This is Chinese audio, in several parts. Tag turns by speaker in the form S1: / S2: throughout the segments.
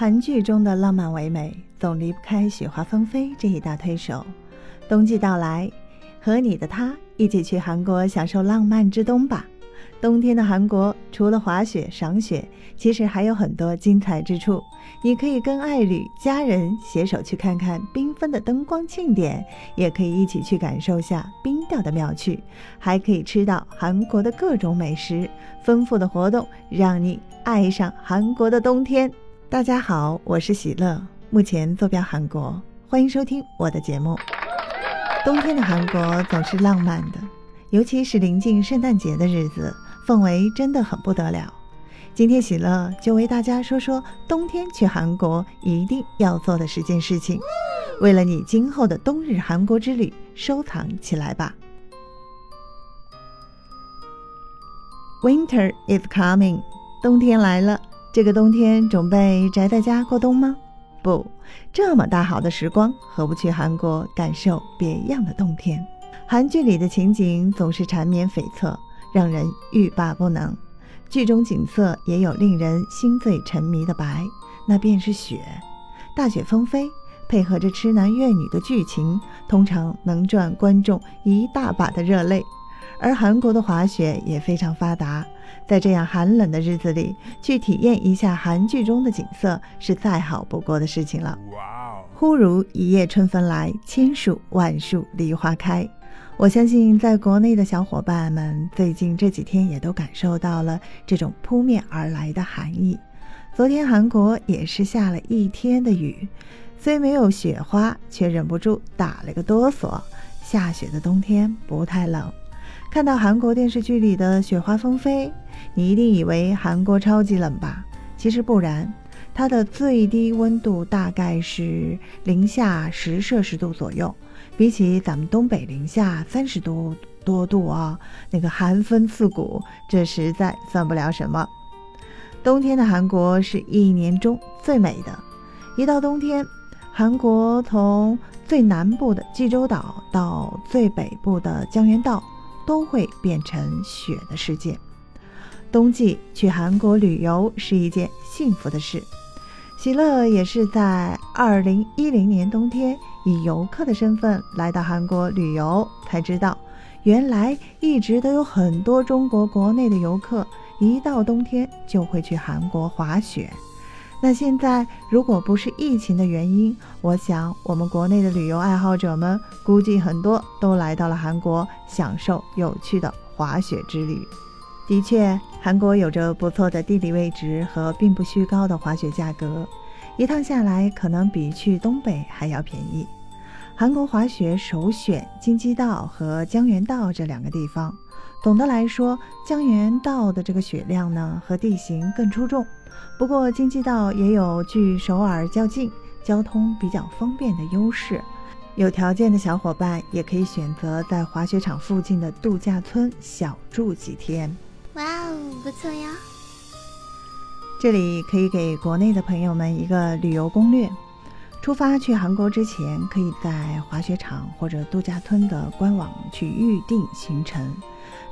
S1: 韩剧中的浪漫唯美，总离不开雪花纷飞这一大推手。冬季到来，和你的他一起去韩国享受浪漫之冬吧。冬天的韩国，除了滑雪、赏雪，其实还有很多精彩之处。你可以跟爱侣、家人携手去看看缤纷的灯光庆典，也可以一起去感受下冰钓的妙趣，还可以吃到韩国的各种美食。丰富的活动，让你爱上韩国的冬天。大家好，我是喜乐，目前坐标韩国，欢迎收听我的节目。冬天的韩国总是浪漫的，尤其是临近圣诞节的日子，氛围真的很不得了。今天喜乐就为大家说说冬天去韩国一定要做的十件事情，为了你今后的冬日韩国之旅收藏起来吧。Winter is coming，冬天来了。这个冬天准备宅在家过冬吗？不，这么大好的时光，何不去韩国感受别样的冬天？韩剧里的情景总是缠绵悱恻，让人欲罢不能。剧中景色也有令人心醉沉迷的白，那便是雪。大雪纷飞，配合着痴男怨女的剧情，通常能赚观众一大把的热泪。而韩国的滑雪也非常发达。在这样寒冷的日子里，去体验一下韩剧中的景色，是再好不过的事情了。忽如一夜春风来，千树万树梨花开。我相信，在国内的小伙伴们最近这几天也都感受到了这种扑面而来的寒意。昨天韩国也是下了一天的雨，虽没有雪花，却忍不住打了个哆嗦。下雪的冬天不太冷。看到韩国电视剧里的雪花纷飞，你一定以为韩国超级冷吧？其实不然，它的最低温度大概是零下十摄氏度左右，比起咱们东北零下三十多多度啊，那个寒风刺骨，这实在算不了什么。冬天的韩国是一年中最美的，一到冬天，韩国从最南部的济州岛到最北部的江原道。都会变成雪的世界。冬季去韩国旅游是一件幸福的事。喜乐也是在二零一零年冬天以游客的身份来到韩国旅游，才知道原来一直都有很多中国国内的游客一到冬天就会去韩国滑雪。那现在，如果不是疫情的原因，我想我们国内的旅游爱好者们估计很多都来到了韩国，享受有趣的滑雪之旅。的确，韩国有着不错的地理位置和并不虚高的滑雪价格，一趟下来可能比去东北还要便宜。韩国滑雪首选京畿道和江原道这两个地方。总的来说，江原道的这个雪量呢和地形更出众。不过京畿道也有距首尔较近、交通比较方便的优势。有条件的小伙伴也可以选择在滑雪场附近的度假村小住几天。
S2: 哇哦，不错呀！
S1: 这里可以给国内的朋友们一个旅游攻略：出发去韩国之前，可以在滑雪场或者度假村的官网去预定行程。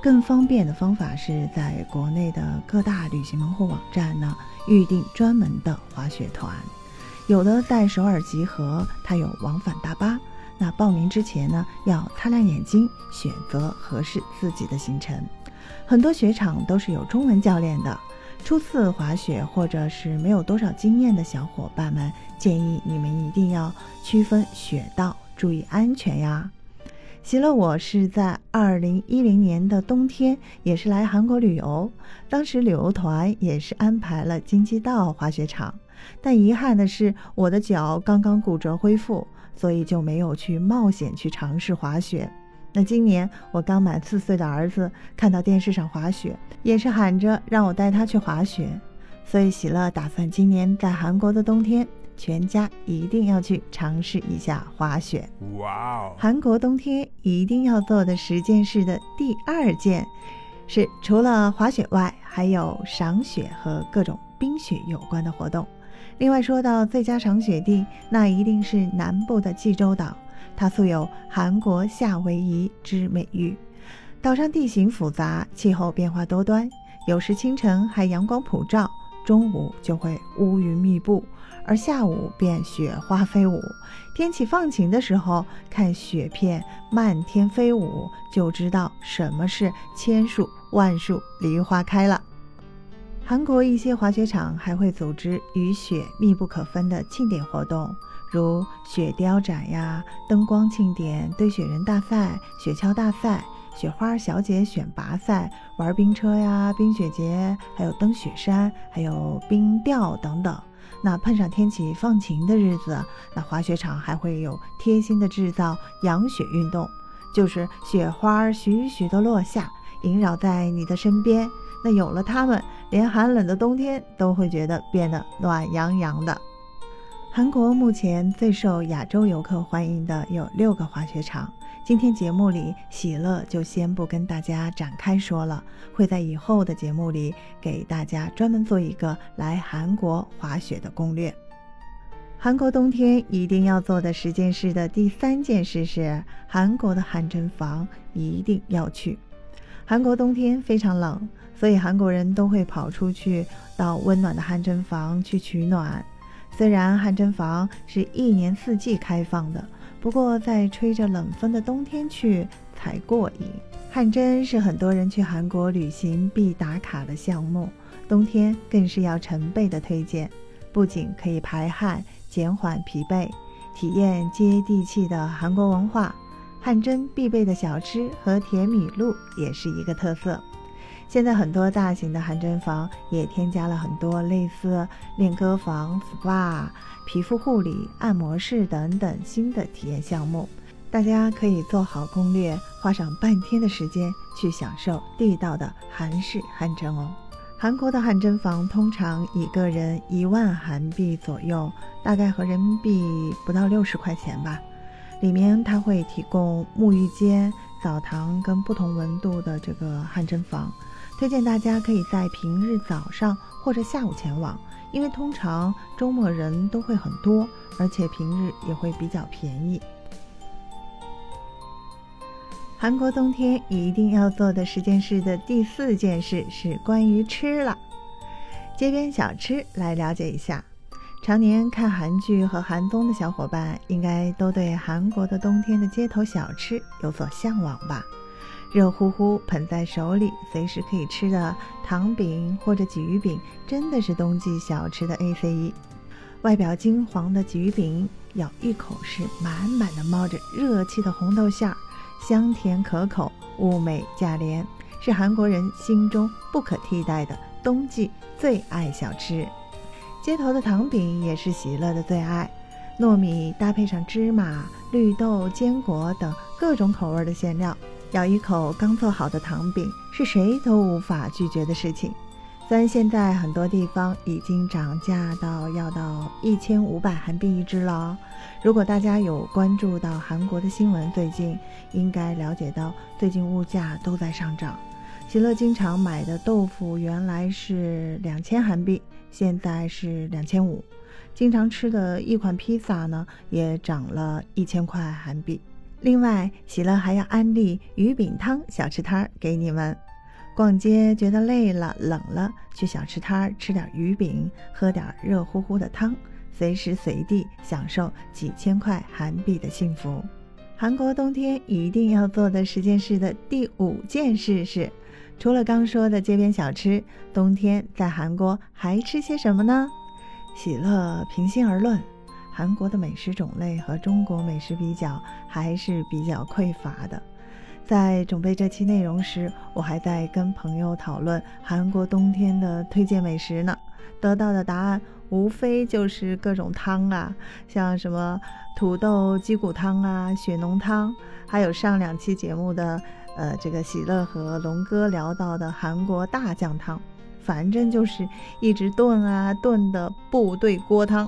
S1: 更方便的方法是在国内的各大旅行门户网站呢预定专门的滑雪团，有的在首尔集合，它有往返大巴。那报名之前呢，要擦亮眼睛，选择合适自己的行程。很多雪场都是有中文教练的，初次滑雪或者是没有多少经验的小伙伴们，建议你们一定要区分雪道，注意安全呀。喜乐，我是在二零一零年的冬天，也是来韩国旅游。当时旅游团也是安排了京畿道滑雪场，但遗憾的是，我的脚刚刚骨折恢复，所以就没有去冒险去尝试滑雪。那今年我刚满四岁的儿子看到电视上滑雪，也是喊着让我带他去滑雪，所以喜乐打算今年在韩国的冬天。全家一定要去尝试一下滑雪。哇哦！韩国冬天一定要做的十件事的第二件，是除了滑雪外，还有赏雪和各种冰雪有关的活动。另外说到最佳赏雪地，那一定是南部的济州岛，它素有“韩国夏威夷”之美誉。岛上地形复杂，气候变化多端，有时清晨还阳光普照。中午就会乌云密布，而下午便雪花飞舞。天气放晴的时候，看雪片漫天飞舞，就知道什么是千树万树梨花开了。韩国一些滑雪场还会组织与雪密不可分的庆典活动，如雪雕展呀、灯光庆典、堆雪人大赛、雪橇大赛、雪花小姐选拔赛、玩冰车呀、冰雪节，还有登雪山，还有冰钓等等。那碰上天气放晴的日子，那滑雪场还会有贴心的制造养雪运动，就是雪花徐徐的落下，萦绕在你的身边。那有了它们，连寒冷的冬天都会觉得变得暖洋洋的。韩国目前最受亚洲游客欢迎的有六个滑雪场。今天节目里，喜乐就先不跟大家展开说了，会在以后的节目里给大家专门做一个来韩国滑雪的攻略。韩国冬天一定要做的十件事的第三件事是，韩国的汗蒸房一定要去。韩国冬天非常冷。所以韩国人都会跑出去到温暖的汗蒸房去取暖。虽然汗蒸房是一年四季开放的，不过在吹着冷风的冬天去才过瘾。汗蒸是很多人去韩国旅行必打卡的项目，冬天更是要成倍的推荐。不仅可以排汗、减缓疲惫，体验接地气的韩国文化，汗蒸必备的小吃和甜米露也是一个特色。现在很多大型的汗蒸房也添加了很多类似练歌房、SPA、皮肤护理、按摩室等等新的体验项目，大家可以做好攻略，花上半天的时间去享受地道的韩式汗蒸哦。韩国的汗蒸房通常一个人一万韩币左右，大概合人民币不到六十块钱吧。里面它会提供沐浴间、澡堂跟不同温度的这个汗蒸房。推荐大家可以在平日早上或者下午前往，因为通常周末人都会很多，而且平日也会比较便宜。韩国冬天一定要做的十件事的第四件事是关于吃了，街边小吃来了解一下。常年看韩剧和韩综的小伙伴，应该都对韩国的冬天的街头小吃有所向往吧。热乎乎捧在手里，随时可以吃的糖饼或者鲫鱼饼，真的是冬季小吃的 A C E。外表金黄的鲫鱼饼，咬一口是满满的冒着热气的红豆馅儿，香甜可口，物美价廉，是韩国人心中不可替代的冬季最爱小吃。街头的糖饼也是喜乐的最爱，糯米搭配上芝麻、绿豆、坚果等各种口味的馅料。咬一口刚做好的糖饼，是谁都无法拒绝的事情。虽然现在很多地方已经涨价到要到一千五百韩币一只了。如果大家有关注到韩国的新闻，最近应该了解到，最近物价都在上涨。喜乐经常买的豆腐原来是两千韩币，现在是两千五。经常吃的一款披萨呢，也涨了一千块韩币。另外，喜乐还要安利鱼饼汤小吃摊儿给你们。逛街觉得累了、冷了，去小吃摊儿吃点鱼饼，喝点热乎乎的汤，随时随地享受几千块韩币的幸福。韩国冬天一定要做的十件事的第五件事是，除了刚说的街边小吃，冬天在韩国还吃些什么呢？喜乐平心而论。韩国的美食种类和中国美食比较还是比较匮乏的。在准备这期内容时，我还在跟朋友讨论韩国冬天的推荐美食呢。得到的答案无非就是各种汤啊，像什么土豆鸡骨汤啊、血浓汤，还有上两期节目的呃这个喜乐和龙哥聊到的韩国大酱汤，反正就是一直炖啊炖的部队锅汤。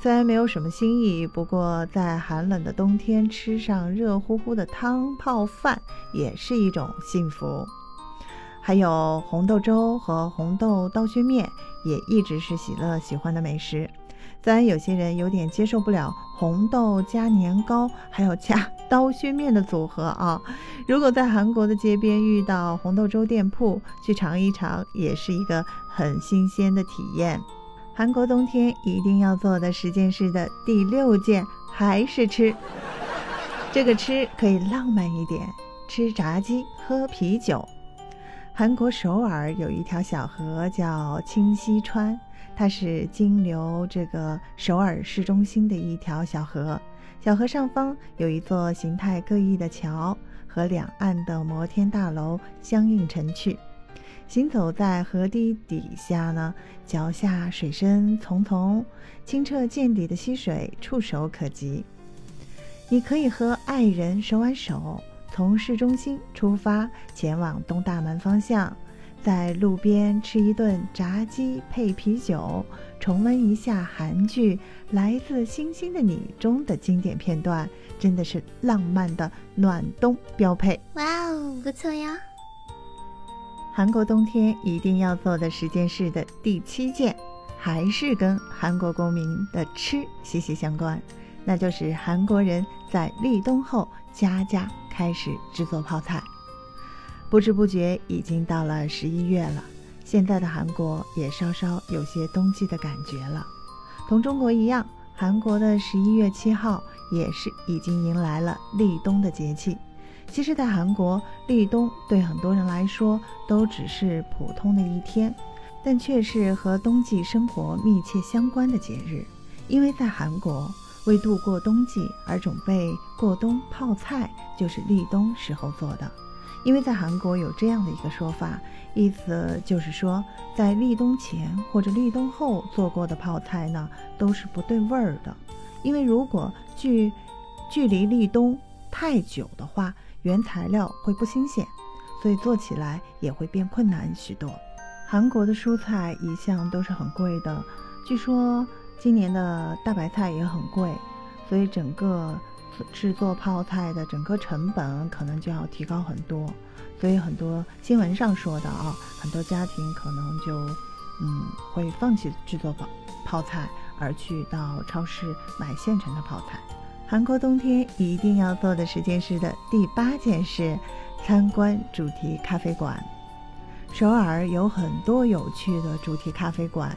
S1: 虽然没有什么新意，不过在寒冷的冬天吃上热乎乎的汤泡饭也是一种幸福。还有红豆粥和红豆刀削面也一直是喜乐喜欢的美食。虽然有些人有点接受不了红豆加年糕还有加刀削面的组合啊！如果在韩国的街边遇到红豆粥店铺，去尝一尝，也是一个很新鲜的体验。韩国冬天一定要做的十件事的第六件还是吃。这个吃可以浪漫一点，吃炸鸡，喝啤酒。韩国首尔有一条小河叫清溪川，它是经流这个首尔市中心的一条小河。小河上方有一座形态各异的桥，和两岸的摩天大楼相映成趣。行走在河堤底下呢，脚下水深淙淙，清澈见底的溪水触手可及。你可以和爱人手挽手，从市中心出发，前往东大门方向。在路边吃一顿炸鸡配啤酒，重温一下韩剧《来自星星的你》中的经典片段，真的是浪漫的暖冬标配。
S2: 哇哦，不错呀！
S1: 韩国冬天一定要做的十件事的第七件，还是跟韩国公民的吃息息相关，那就是韩国人在立冬后家家开始制作泡菜。不知不觉已经到了十一月了，现在的韩国也稍稍有些冬季的感觉了。同中国一样，韩国的十一月七号也是已经迎来了立冬的节气。其实，在韩国，立冬对很多人来说都只是普通的一天，但却是和冬季生活密切相关的节日。因为在韩国，为度过冬季而准备过冬泡菜，就是立冬时候做的。因为在韩国有这样的一个说法，意思就是说，在立冬前或者立冬后做过的泡菜呢，都是不对味儿的。因为如果距距离立冬太久的话，原材料会不新鲜，所以做起来也会变困难许多。韩国的蔬菜一向都是很贵的，据说今年的大白菜也很贵，所以整个。制作泡菜的整个成本可能就要提高很多，所以很多新闻上说的啊，很多家庭可能就嗯会放弃制作泡泡菜，而去到超市买现成的泡菜。韩国冬天一定要做的十件事的第八件事，参观主题咖啡馆。首尔有很多有趣的主题咖啡馆，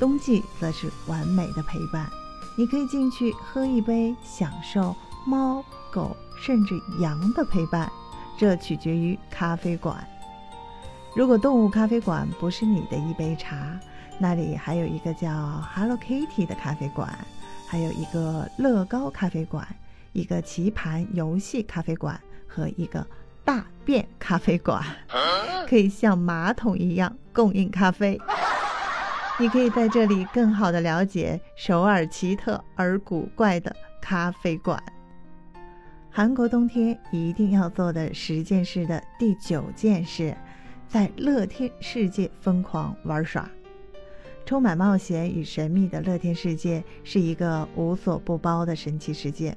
S1: 冬季则是完美的陪伴。你可以进去喝一杯，享受。猫、狗甚至羊的陪伴，这取决于咖啡馆。如果动物咖啡馆不是你的一杯茶，那里还有一个叫 Hello Kitty 的咖啡馆，还有一个乐高咖啡馆，一个棋盘游戏咖啡馆和一个大便咖啡馆，可以像马桶一样供应咖啡。你可以在这里更好的了解首尔奇特而古怪的咖啡馆。韩国冬天一定要做的十件事的第九件事，在乐天世界疯狂玩耍。充满冒险与神秘的乐天世界是一个无所不包的神奇世界，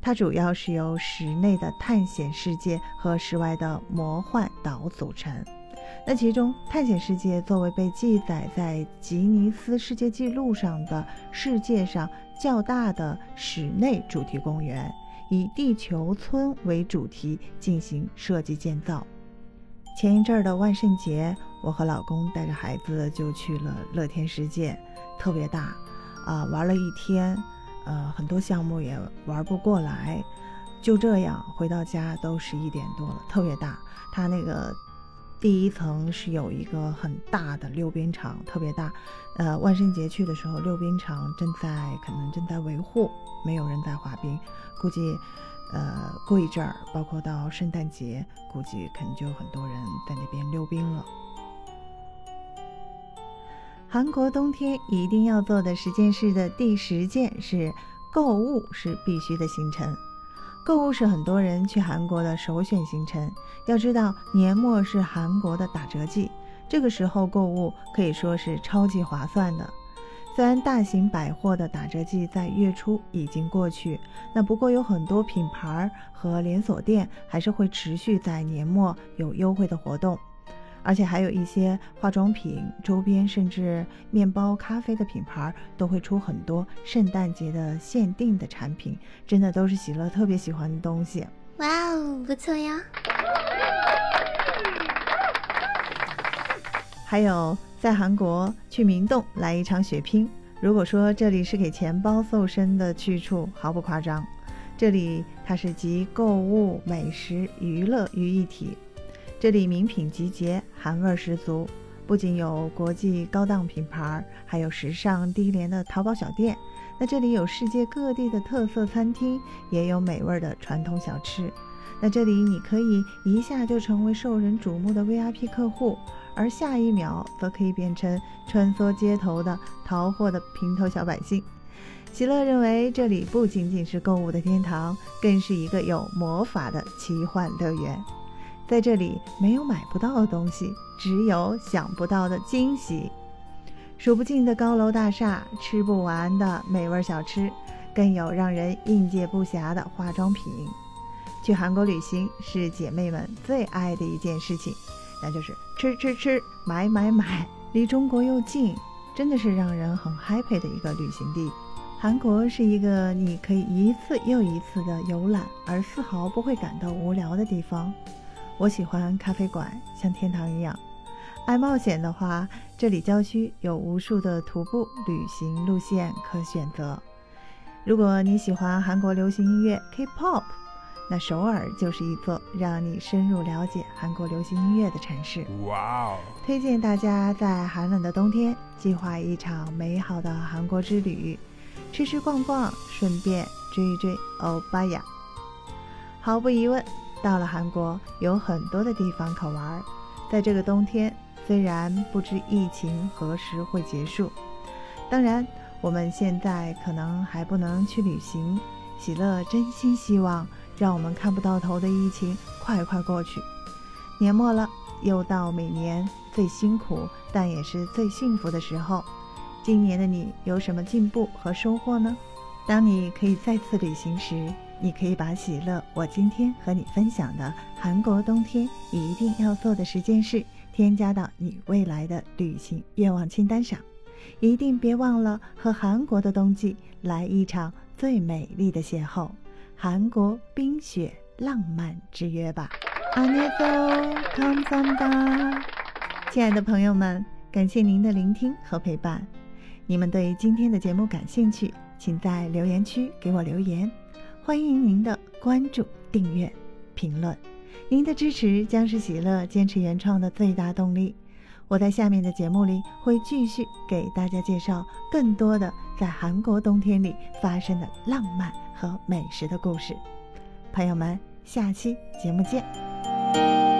S1: 它主要是由室内的探险世界和室外的魔幻岛组成。那其中，探险世界作为被记载在吉尼斯世界纪录上的世界上较大的室内主题公园。以地球村为主题进行设计建造。前一阵儿的万圣节，我和老公带着孩子就去了乐天世界，特别大，啊，玩了一天，呃，很多项目也玩不过来，就这样回到家都十一点多了，特别大。它那个第一层是有一个很大的溜冰场，特别大。呃，万圣节去的时候，溜冰场正在可能正在维护，没有人在滑冰。估计，呃，过一阵儿，包括到圣诞节，估计肯定就有很多人在那边溜冰了。韩国冬天一定要做的十件事的第十件是购物是必须的行程。购物是很多人去韩国的首选行程。要知道，年末是韩国的打折季，这个时候购物可以说是超级划算的。虽然大型百货的打折季在月初已经过去，那不过有很多品牌和连锁店还是会持续在年末有优惠的活动。而且还有一些化妆品周边，甚至面包、咖啡的品牌都会出很多圣诞节的限定的产品，真的都是喜乐特别喜欢的东西。
S2: 哇哦，不错呀！
S1: 还有在韩国去明洞来一场血拼，如果说这里是给钱包瘦身的去处，毫不夸张。这里它是集购物、美食、娱乐于一体。这里名品集结，韩味十足。不仅有国际高档品牌，还有时尚低廉的淘宝小店。那这里有世界各地的特色餐厅，也有美味的传统小吃。那这里你可以一下就成为受人瞩目的 VIP 客户，而下一秒则可以变成穿梭街头的淘货的平头小百姓。喜乐认为，这里不仅仅是购物的天堂，更是一个有魔法的奇幻乐园。在这里没有买不到的东西，只有想不到的惊喜。数不尽的高楼大厦，吃不完的美味小吃，更有让人应接不暇的化妆品。去韩国旅行是姐妹们最爱的一件事情，那就是吃吃吃，买买买。离中国又近，真的是让人很 happy 的一个旅行地。韩国是一个你可以一次又一次的游览，而丝毫不会感到无聊的地方。我喜欢咖啡馆，像天堂一样。爱冒险的话，这里郊区有无数的徒步旅行路线可选择。如果你喜欢韩国流行音乐 K-pop，那首尔就是一座让你深入了解韩国流行音乐的城市。哇哦！推荐大家在寒冷的冬天计划一场美好的韩国之旅，吃吃逛逛，顺便追一追欧巴呀。毫无疑问。到了韩国，有很多的地方可玩。在这个冬天，虽然不知疫情何时会结束，当然我们现在可能还不能去旅行。喜乐真心希望，让我们看不到头的疫情快快过去。年末了，又到每年最辛苦但也是最幸福的时候。今年的你有什么进步和收获呢？当你可以再次旅行时。你可以把喜乐，我今天和你分享的韩国冬天一定要做的十件事，添加到你未来的旅行愿望清单上。一定别忘了和韩国的冬季来一场最美丽的邂逅——韩国冰雪浪漫之约吧。안녕하세요 come from da。亲爱的朋友们，感谢您的聆听和陪伴。你们对今天的节目感兴趣，请在留言区给我留言。欢迎您的关注、订阅、评论，您的支持将是喜乐坚持原创的最大动力。 我在下面的节目里会继续给大家介绍更多的在韩国冬天里发生的浪漫和美食的故事。朋友们，下期节目见。